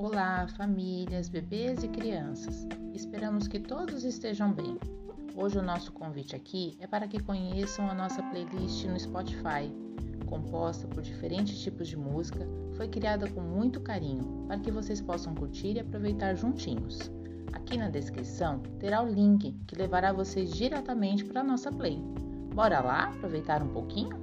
Olá, famílias, bebês e crianças. Esperamos que todos estejam bem. Hoje o nosso convite aqui é para que conheçam a nossa playlist no Spotify. Composta por diferentes tipos de música, foi criada com muito carinho para que vocês possam curtir e aproveitar juntinhos. Aqui na descrição terá o link que levará vocês diretamente para a nossa play. Bora lá aproveitar um pouquinho?